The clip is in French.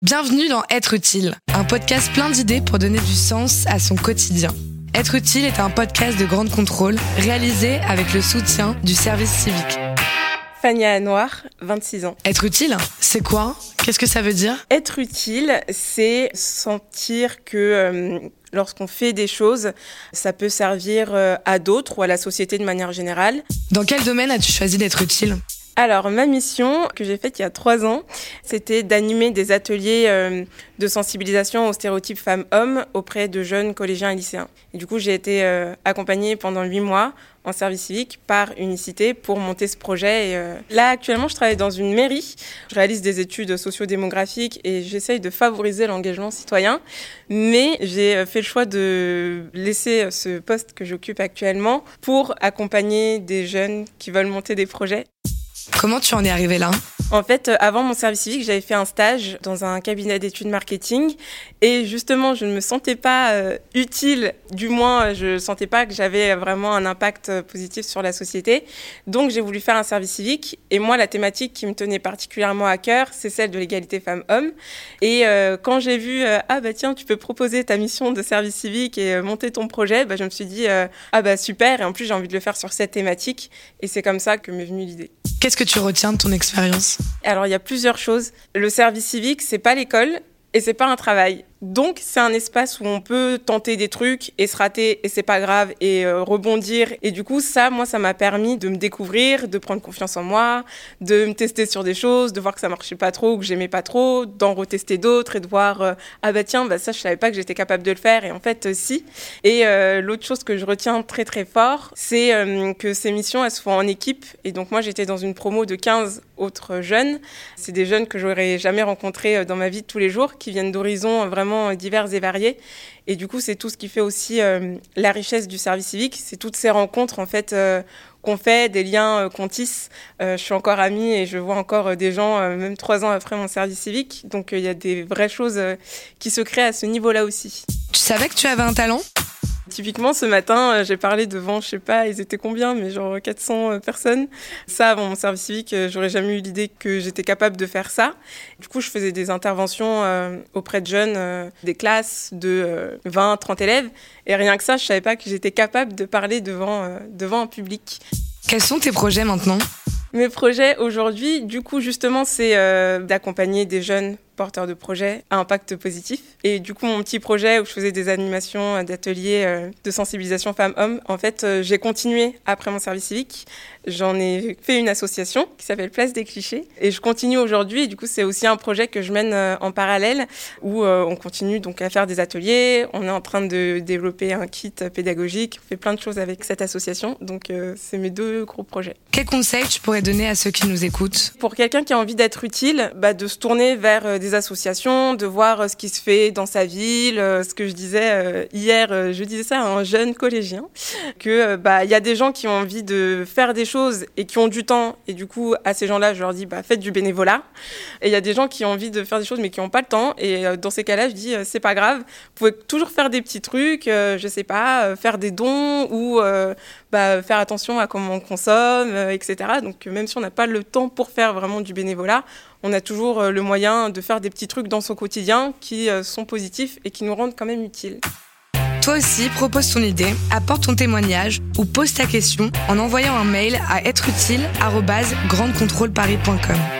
Bienvenue dans Être utile, un podcast plein d'idées pour donner du sens à son quotidien. Être utile est un podcast de grande contrôle réalisé avec le soutien du service civique. Fania Noir, 26 ans. Être utile, c'est quoi? Qu'est-ce que ça veut dire? Être utile, c'est sentir que euh, lorsqu'on fait des choses, ça peut servir euh, à d'autres ou à la société de manière générale. Dans quel domaine as-tu choisi d'être utile? Alors, ma mission que j'ai faite il y a trois ans, c'était d'animer des ateliers euh, de sensibilisation aux stéréotypes femmes-hommes auprès de jeunes collégiens et lycéens. Et du coup, j'ai été euh, accompagnée pendant huit mois en service civique par Unicité pour monter ce projet. Et, euh, là, actuellement, je travaille dans une mairie. Je réalise des études sociodémographiques et j'essaye de favoriser l'engagement citoyen. Mais j'ai fait le choix de laisser ce poste que j'occupe actuellement pour accompagner des jeunes qui veulent monter des projets. Comment tu en es arrivé là? En fait, euh, avant mon service civique, j'avais fait un stage dans un cabinet d'études marketing et justement, je ne me sentais pas euh, utile, du moins, je ne sentais pas que j'avais vraiment un impact euh, positif sur la société. Donc, j'ai voulu faire un service civique et moi, la thématique qui me tenait particulièrement à cœur, c'est celle de l'égalité femmes-hommes. Et quand j'ai vu, ah bah tiens, tu peux proposer ta mission de service civique et monter ton projet, bah, je me suis dit, ah bah super, et en plus, j'ai envie de le faire sur cette thématique. Et c'est comme ça que m'est venue l'idée. Qu'est-ce que tu retiens de ton expérience? Alors, il y a plusieurs choses. Le service civique, c'est pas l'école et c'est pas un travail. Donc c'est un espace où on peut tenter des trucs et se rater et c'est pas grave et euh, rebondir et du coup ça moi ça m'a permis de me découvrir, de prendre confiance en moi, de me tester sur des choses, de voir que ça marchait pas trop ou que j'aimais pas trop, d'en retester d'autres et de voir euh, ah bah tiens bah ça je savais pas que j'étais capable de le faire et en fait euh, si. Et l'autre chose que je retiens très très fort, c'est que ces missions elles se font en équipe et donc moi j'étais dans une promo de 15 autres jeunes. C'est des jeunes que j'aurais jamais rencontrés dans ma vie de tous les jours qui viennent d'horizons vraiment divers et variés. Et du coup, c'est tout ce qui fait aussi euh, la richesse du service civique. C'est toutes ces rencontres, en fait, euh, qu'on fait, des liens euh, qu'on tisse. je suis encore amie et je vois encore des gens, même trois ans après mon service civique. Donc, il y a des vraies choses qui se créent à ce niveau-là aussi. Tu savais que tu avais un talent? Typiquement, ce matin, euh, j'ai parlé devant, je sais pas, ils étaient combien, mais genre 400 euh, personnes. Ça, avant mon service civique, euh, j'aurais jamais eu l'idée que j'étais capable de faire ça. Du coup, je faisais des interventions auprès de jeunes, des classes de 20, 30 élèves. Et rien que ça, je savais pas que j'étais capable de parler devant, devant un public. Quels sont tes projets maintenant? Mes projets aujourd'hui, du coup, justement, c'est d'accompagner des jeunes porteur de projet à impact positif. Et du coup, mon petit projet où je faisais des animations euh, d'ateliers euh, de sensibilisation femmes-hommes, en fait, euh, j'ai continué après mon service civique. J'en ai fait une association qui s'appelle Place des Clichés. Et je continue aujourd'hui. Et du coup, c'est aussi un projet que je mène en parallèle où on continue donc à faire des ateliers. On est en train de développer un kit pédagogique. On fait plein de choses avec cette association. Donc, c'est mes deux gros projets. Quel conseil tu pourrais donner à ceux qui nous écoutent? Pour quelqu'un qui a envie d'être utile, bah, de se tourner vers des associations, de voir euh, ce qui se fait dans sa ville. Euh, ce que je disais euh, hier, je disais ça à un jeune collégien, que bah il y a des gens qui ont envie de faire des choses et qui ont du temps. Et du coup, à ces gens-là, je leur dis bah faites du bénévolat. Et il y a des gens qui ont envie de faire des choses mais qui n'ont pas le temps. Et dans ces cas-là, je dis c'est pas grave. Vous pouvez toujours faire des petits trucs, je sais pas, faire des dons ou bah, faire attention à comment on consomme, etc. Donc même si on n'a pas le temps pour faire vraiment du bénévolat, on a toujours euh, le moyen de faire des petits trucs dans son quotidien qui euh, sont positifs et qui nous rendent quand même utiles. Toi aussi, propose ton idée, apporte ton témoignage ou pose ta question en envoyant un mail à êtreutile@grandecontrôleparis.com.